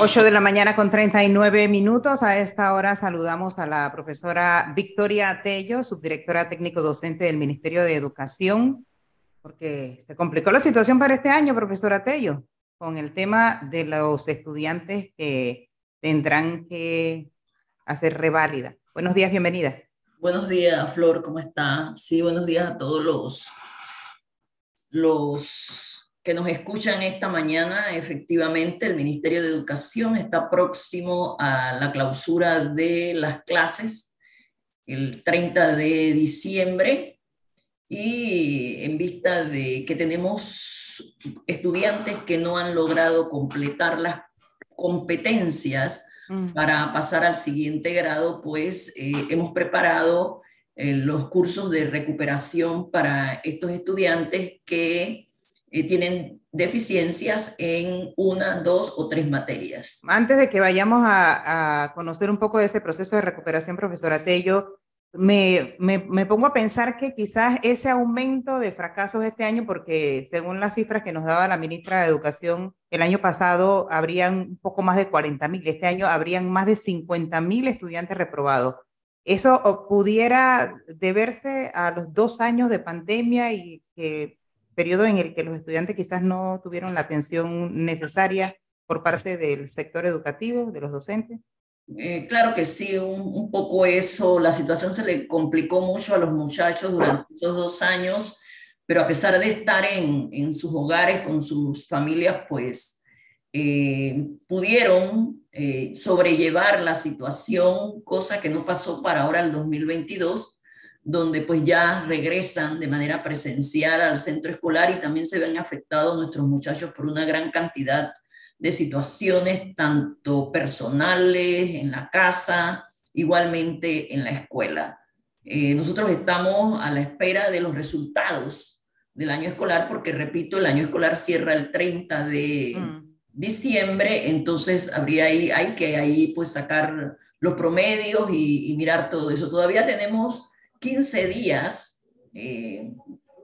8 de la mañana con 39 minutos. A esta hora saludamos a la profesora Victoria Tello, subdirectora técnico docente del Ministerio de Educación, porque se complicó la situación para este año, profesora Tello, con el tema de los estudiantes que tendrán que hacer reválida. Buenos días, bienvenida. Buenos días, Flor, ¿cómo está? Sí, buenos días a todos los, los que nos escuchan esta mañana, efectivamente, el Ministerio de Educación está próximo a la clausura de las clases el 30 de diciembre y en vista de que tenemos estudiantes que no han logrado completar las competencias mm. para pasar al siguiente grado, pues eh, hemos preparado eh, los cursos de recuperación para estos estudiantes que tienen deficiencias en una, dos o tres materias. Antes de que vayamos a, conocer un poco de ese proceso de recuperación, profesora Tello, me, me, me, pongo a pensar que quizás ese aumento de fracasos este año, porque según las cifras que nos daba la ministra de Educación, el año pasado habrían un poco más de 40 mil, este año habrían más de 50 mil estudiantes reprobados. ¿Eso pudiera deberse a los dos años de pandemia y que periodo en el que los estudiantes quizás no tuvieron la atención necesaria por parte del sector educativo, de los docentes? Eh, claro que sí, un, poco eso, la situación se le complicó mucho a los muchachos durante esos dos años, pero a pesar de estar en, en sus hogares con sus familias, pues eh, pudieron eh, sobrellevar la situación, cosa que no pasó para ahora el 2022 donde pues ya regresan de manera presencial al centro escolar y también se ven afectados nuestros muchachos por una gran cantidad de situaciones, tanto personales, en la casa, igualmente en la escuela. Eh, nosotros estamos a la espera de los resultados del año escolar, porque repito, el año escolar cierra el 30 de mm. diciembre, entonces habría ahí, hay que ahí pues sacar los promedios y, y mirar todo eso. Todavía tenemos 15 días, eh,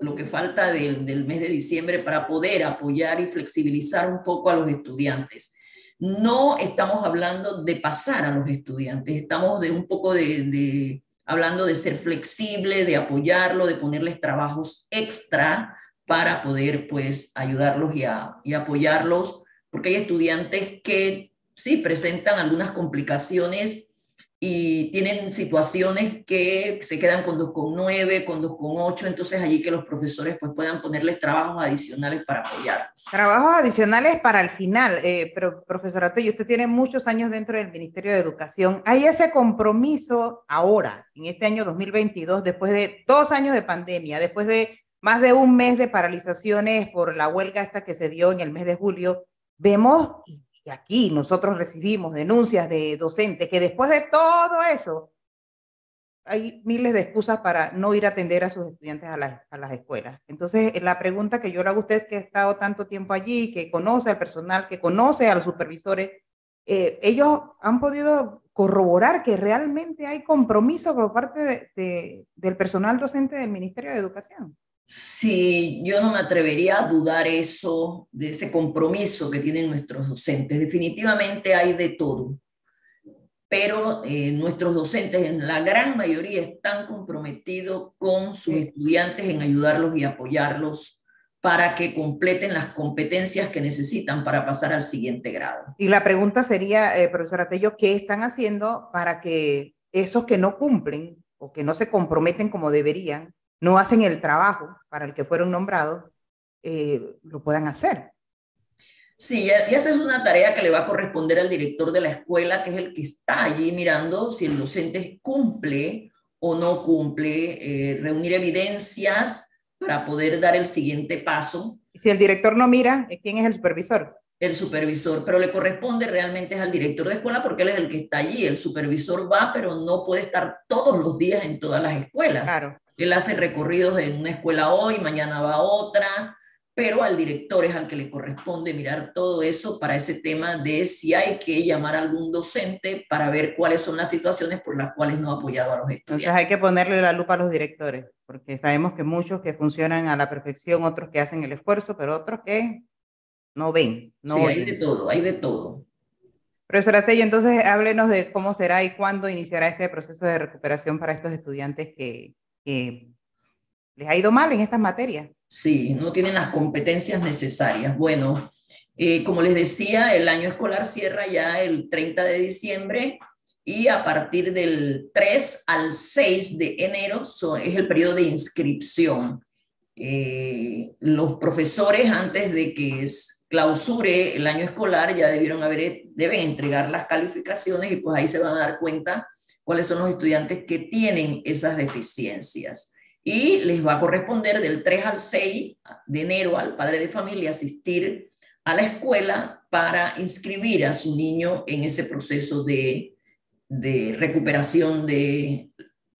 lo que falta del, del, mes de diciembre, para poder apoyar y flexibilizar un poco a los estudiantes. No estamos hablando de pasar a los estudiantes, estamos de un poco de, hablando de ser flexible, de apoyarlo, de ponerles trabajos extra para poder pues ayudarlos y apoyarlos, porque hay estudiantes que sí presentan algunas complicaciones y tienen situaciones que se quedan con 2,9, con 2,8, entonces allí que los profesores pues puedan ponerles trabajos adicionales para apoyarlos. Trabajos adicionales para el final. Eh, pero, profesora y usted tiene muchos años dentro del Ministerio de Educación. ¿Hay ese compromiso ahora, en este año 2022, después de dos años de pandemia, después de más de un mes de paralizaciones por la huelga esta que se dio en el mes de julio? Vemos, aquí nosotros recibimos denuncias de docentes que después de todo eso, hay miles de excusas para no ir a atender a sus estudiantes a, las escuelas. Entonces, la pregunta que yo le hago a usted, que ha estado tanto tiempo allí, que conoce al personal, que conoce a los supervisores, eh, ellos han podido corroborar que realmente hay compromiso por parte del personal docente del Ministerio de Educación. Sí, yo no me atrevería a dudar eso, de ese compromiso que tienen nuestros docentes. Definitivamente hay de todo, pero eh, nuestros docentes en la gran mayoría están comprometidos con sus estudiantes en ayudarlos y apoyarlos para que completen las competencias que necesitan para pasar al siguiente grado. Y la pregunta sería, eh, profesora Tello, ¿qué están haciendo para que esos que no cumplen o que no se comprometen como deberían, no hacen el trabajo para el que fueron nombrados, eh, lo puedan hacer. Sí, y esa es una tarea que le va a corresponder al director de la escuela, que es el que está allí mirando si el docente cumple o no cumple, eh, reunir evidencias para poder dar el siguiente paso. Si el director no mira, ¿quién es el supervisor? El supervisor, pero le corresponde realmente al director de escuela porque él es el que está allí. El supervisor va, pero no puede estar todos los días en todas las escuelas. Claro. Él hace recorridos en una escuela hoy, mañana va a otra, pero al director es al que le corresponde mirar todo eso para ese tema de si hay que llamar a algún docente para ver cuáles son las situaciones por las cuales no ha apoyado a los estudiantes. Entonces hay que ponerle la lupa a los directores, porque sabemos que muchos que funcionan a la perfección, otros que hacen el esfuerzo, pero otros que no ven. No sí, hay de todo, hay de todo. Profesora Tello, entonces háblenos de cómo será y cuándo iniciará este proceso de recuperación para estos estudiantes que, les ha ido mal en estas materias. Sí, no tienen las competencias necesarias. Bueno, eh, como les decía, el año escolar cierra ya el 30 de diciembre y a partir del 3 al 6 de enero es el periodo de inscripción. Eh, los profesores antes de que clausure el año escolar ya debieron haber, deben entregar las calificaciones y pues ahí se van a dar cuenta cuáles son los estudiantes que tienen esas deficiencias. Y les va a corresponder del 3 al 6 de enero al padre de familia asistir a la escuela para inscribir a su niño en ese proceso de, recuperación de,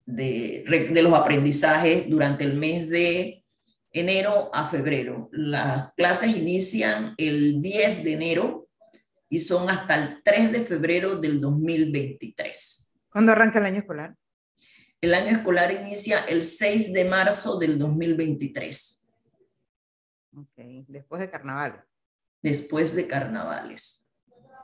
de, de los aprendizajes durante el mes de enero a febrero. Las clases inician el 10 de enero y son hasta el 3 de febrero del 2023. ¿Cuándo arranca el año escolar? El año escolar inicia el 6 de marzo del 2023. Ok, después de carnaval. Después de carnavales.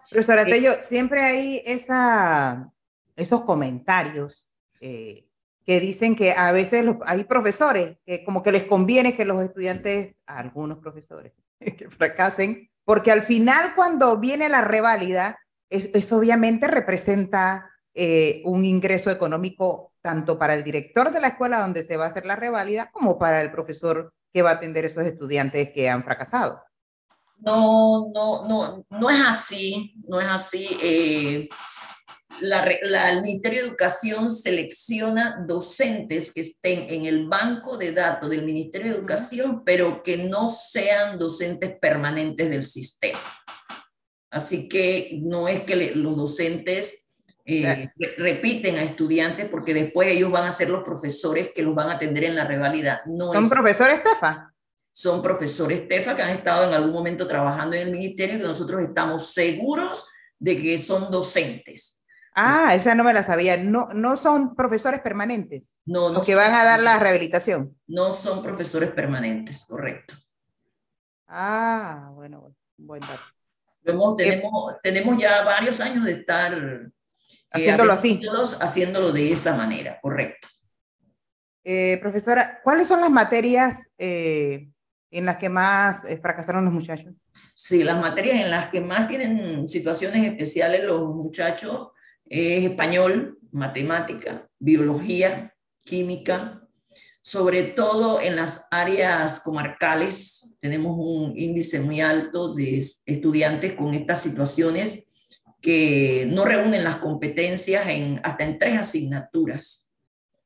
Profesora Tello, siempre hay esa, esos comentarios eh, que dicen que a veces hay profesores que como que les conviene que los estudiantes, algunos profesores, que fracasen, porque al final cuando viene la reválida, eso obviamente representa eh, un ingreso económico tanto para el director de la escuela donde se va a hacer la reválida como para el profesor que va a atender esos estudiantes que han fracasado. No, no, no, no es así, no es así. Eh, la, el Ministerio de Educación selecciona docentes que estén en el banco de datos del Ministerio de Educación, pero que no sean docentes permanentes del sistema. Así que no es que los docentes eh, repiten a estudiantes porque después ellos van a ser los profesores que los van a atender en la rivalidad. No ¿Son profesores TEFA? Son profesores TEFA que han estado en algún momento trabajando en el ministerio y que nosotros estamos seguros de que son docentes Ah, esa no me la sabía. No, no son profesores permanentes. No, no. Que van a dar la rehabilitación. No son profesores permanentes, correcto. Ah, bueno, buen dato. tenemos, tenemos ya varios años de estar eh, haciéndolo así. Haciéndolo de esa manera, correcto. Eh, profesora, ¿cuáles son las materias eh, en las que más fracasaron los muchachos? Sí, las materias en las que más tienen situaciones especiales los muchachos es español, matemática, biología, química, sobre todo en las áreas comarcales. Tenemos un índice muy alto de estudiantes con estas situaciones que no reúnen las competencias en, hasta en tres asignaturas.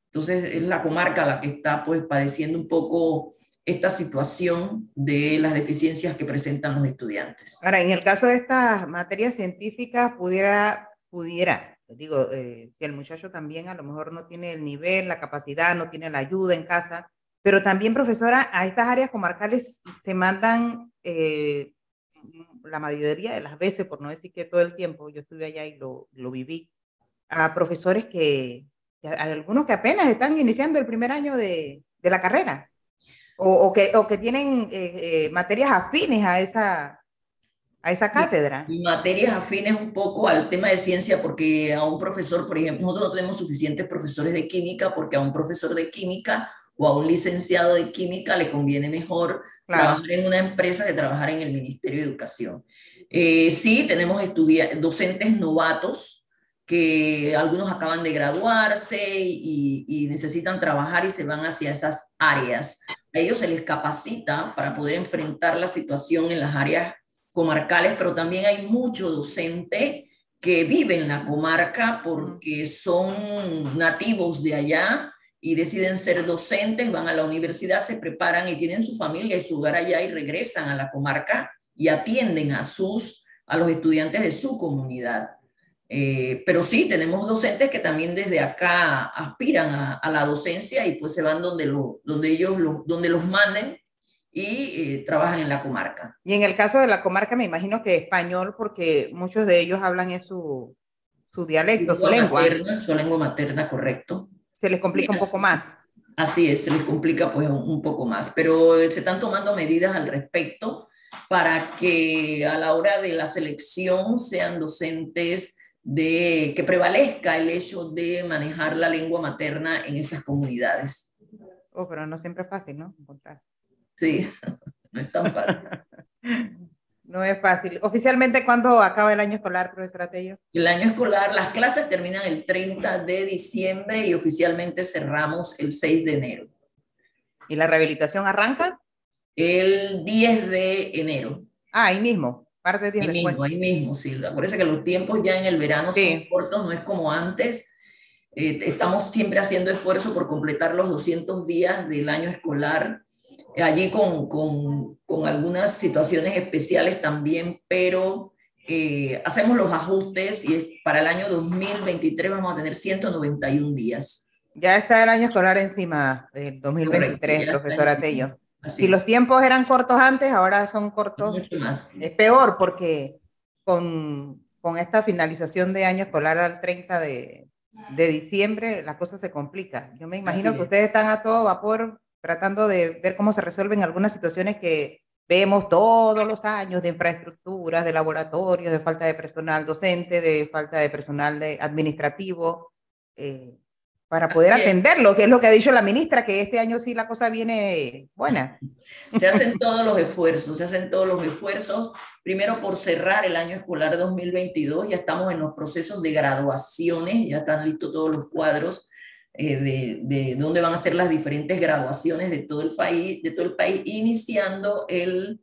Entonces es la comarca la que está pues padeciendo un poco esta situación de las deficiencias que presentan los estudiantes. Ahora, en el caso de estas materias científicas, pudiera, pudiera digo, eh, que el muchacho también a lo mejor no tiene el nivel, la capacidad, no tiene la ayuda en casa, pero también, profesora, a estas áreas comarcales se mandan eh, la mayoría de las veces, por no decir que todo el tiempo, yo estuve allá y lo, lo viví, a profesores que, algunos que apenas están iniciando el primer año de, de la carrera, o, o, que, o que tienen eh, materias afines a esa, a esa cátedra. Materias afines un poco al tema de ciencia, porque a un profesor, por ejemplo, nosotros no tenemos suficientes profesores de química, porque a un profesor de química o a un licenciado de química le conviene mejor trabajar en una empresa que trabajar en el Ministerio de Educación. Eh, sí, tenemos docentes novatos que algunos acaban de graduarse y, y, necesitan trabajar y se van hacia esas áreas. A ellos se les capacita para poder enfrentar la situación en las áreas comarcales, pero también hay mucho docente que vive en la comarca porque son nativos de allá y deciden ser docentes, van a la universidad, se preparan y tienen su familia y su hogar allá y regresan a la comarca y atienden a sus a los estudiantes de su comunidad. Eh, pero sí, tenemos docentes que también desde acá aspiran a, la docencia y pues se van donde, lo, donde ellos donde los manden y eh, trabajan en la comarca. Y en el caso de la comarca me imagino que español, porque muchos de ellos hablan en su, su dialecto, su, lengua. Materna, su lengua materna, correcto. Se les complica un poco más. Así es, se les complica pues un, poco más, pero se están tomando medidas al respecto para que a la hora de la selección sean docentes de que prevalezca el hecho de manejar la lengua materna en esas comunidades. Oh, pero no siempre es fácil, ¿no? Encontrar. Sí, no es tan fácil. no es fácil. Oficialmente, ¿cuándo acaba el año escolar, profesora Tello? El año escolar, las clases terminan el 30 de diciembre y oficialmente cerramos el 6 de enero. ¿Y la rehabilitación arranca? El 10 de enero. Ah, ahí mismo, parte de 10 ahí mismo, ahí mismo, sí. Parece que los tiempos ya en el verano son cortos, no es como antes. Eh, estamos siempre haciendo esfuerzo por completar los 200 días del año escolar allí con, con, con algunas situaciones especiales también, pero eh, hacemos los ajustes y para el año 2023 vamos a tener 191 días. Ya está el año escolar encima del 2023, profesora Tello. si los tiempos eran cortos antes, ahora son cortos. Mucho más. Es peor porque con, con esta finalización de año escolar al 30 de, de diciembre, la cosa se complica. Yo me imagino que ustedes están a todo vapor tratando de ver cómo se resuelven algunas situaciones que vemos todos los años de infraestructuras, de laboratorios, de falta de personal docente, de falta de personal de administrativo, eh, para poder atenderlo, que es lo que ha dicho la ministra, que este año sí la cosa viene buena. Se hacen todos los esfuerzos, se hacen todos los esfuerzos, primero por cerrar el año escolar 2022, ya estamos en los procesos de graduaciones, ya están listos todos los cuadros eh, de, de, dónde van a ser las diferentes graduaciones de todo el país, de todo el país iniciando el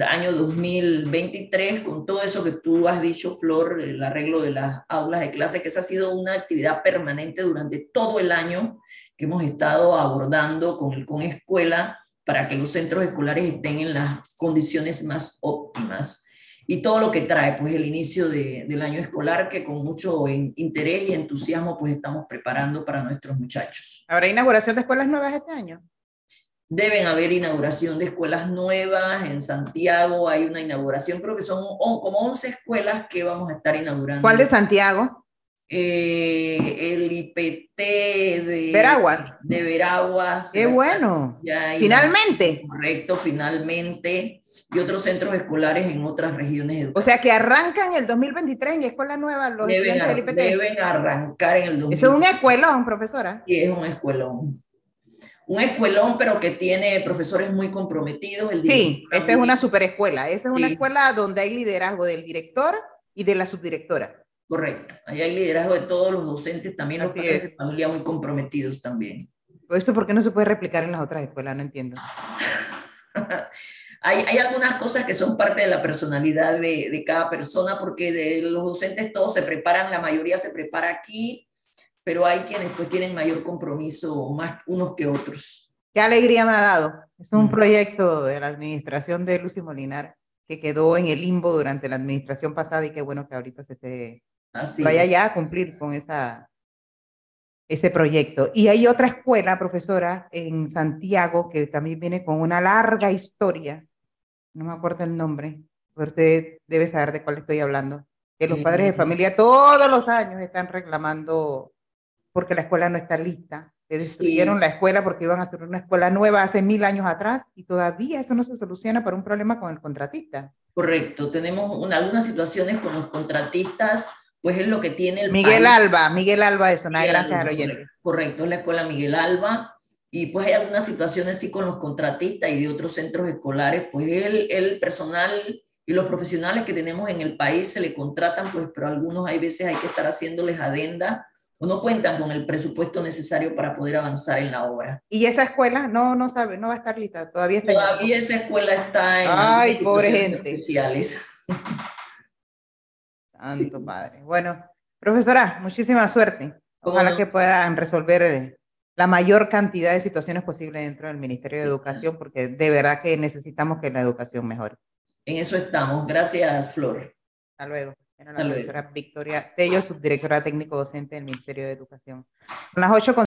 año 2023 con todo eso que tú has dicho, Flor, el arreglo de las aulas de clase, que esa ha sido una actividad permanente durante todo el año que hemos estado abordando con con escuela para que los centros escolares estén en las condiciones más óptimas y todo lo que trae pues el inicio de, del año escolar que con mucho interés y entusiasmo pues estamos preparando para nuestros muchachos. ¿Habrá inauguración de escuelas nuevas este año? Deben haber inauguración de escuelas nuevas en Santiago, hay una inauguración, creo que son como 11 escuelas que vamos a estar inaugurando. ¿Cuál de Santiago? Eh, el IPT de Veraguas. De Veraguas. Qué bueno. finalmente. correcto, finalmente. Y otros centros escolares en otras regiones. O sea que arrancan el 2023 en escuela nueva los deben, del IPT. Deben arrancar en el 2023. Eso es un escuelón, profesora. Sí, es un escuelón. Un escuelón, pero que tiene profesores muy comprometidos. El sí, esa es una super escuela. Esa es una escuela donde hay liderazgo del director y de la subdirectora. Correcto. Ahí hay liderazgo de todos los docentes, también los padres de familia muy comprometidos también. ¿Por eso por qué no se puede replicar en las otras escuelas? No entiendo. hay, hay, algunas cosas que son parte de la personalidad de, de, cada persona, porque de los docentes todos se preparan, la mayoría se prepara aquí, pero hay quienes pues tienen mayor compromiso, más unos que otros. Qué alegría me ha dado. Es un mm. proyecto de la administración de Lucy Molinar que quedó en el limbo durante la administración pasada y qué bueno que ahorita se esté vaya ya a cumplir con esa, ese proyecto. Y hay otra escuela, profesora, en Santiago, que también viene con una larga historia, no me acuerdo el nombre, pero usted debe saber de cuál estoy hablando, que los padres de familia todos los años están reclamando porque la escuela no está lista. que destruyeron la escuela porque iban a hacer una escuela nueva hace mil años atrás y todavía eso no se soluciona por un problema con el contratista. Correcto, tenemos una, algunas situaciones con los contratistas pues es lo que tiene el Miguel Alba, Miguel Alba de Zona, gracias al oyente. Correcto, es la escuela Miguel Alba. Y pues hay algunas situaciones sí con los contratistas y de otros centros escolares, pues el, el personal y los profesionales que tenemos en el país se le contratan, pues, pero algunos hay veces hay que estar haciéndoles adenda o no cuentan con el presupuesto necesario para poder avanzar en la obra. ¿Y esa escuela no, no sabe, no va a estar lista? Todavía está Todavía esa escuela está en Ay, pobre gente. especiales. Santo Padre. Bueno, profesora, muchísima suerte. Ojalá que puedan resolver eh, la mayor cantidad de situaciones posibles dentro del Ministerio de Educación, porque de verdad que necesitamos que la educación mejore. En eso estamos. Gracias, Flor. Hasta luego. Era la profesora Victoria Tello, subdirectora técnico docente del Ministerio de Educación. Son las 8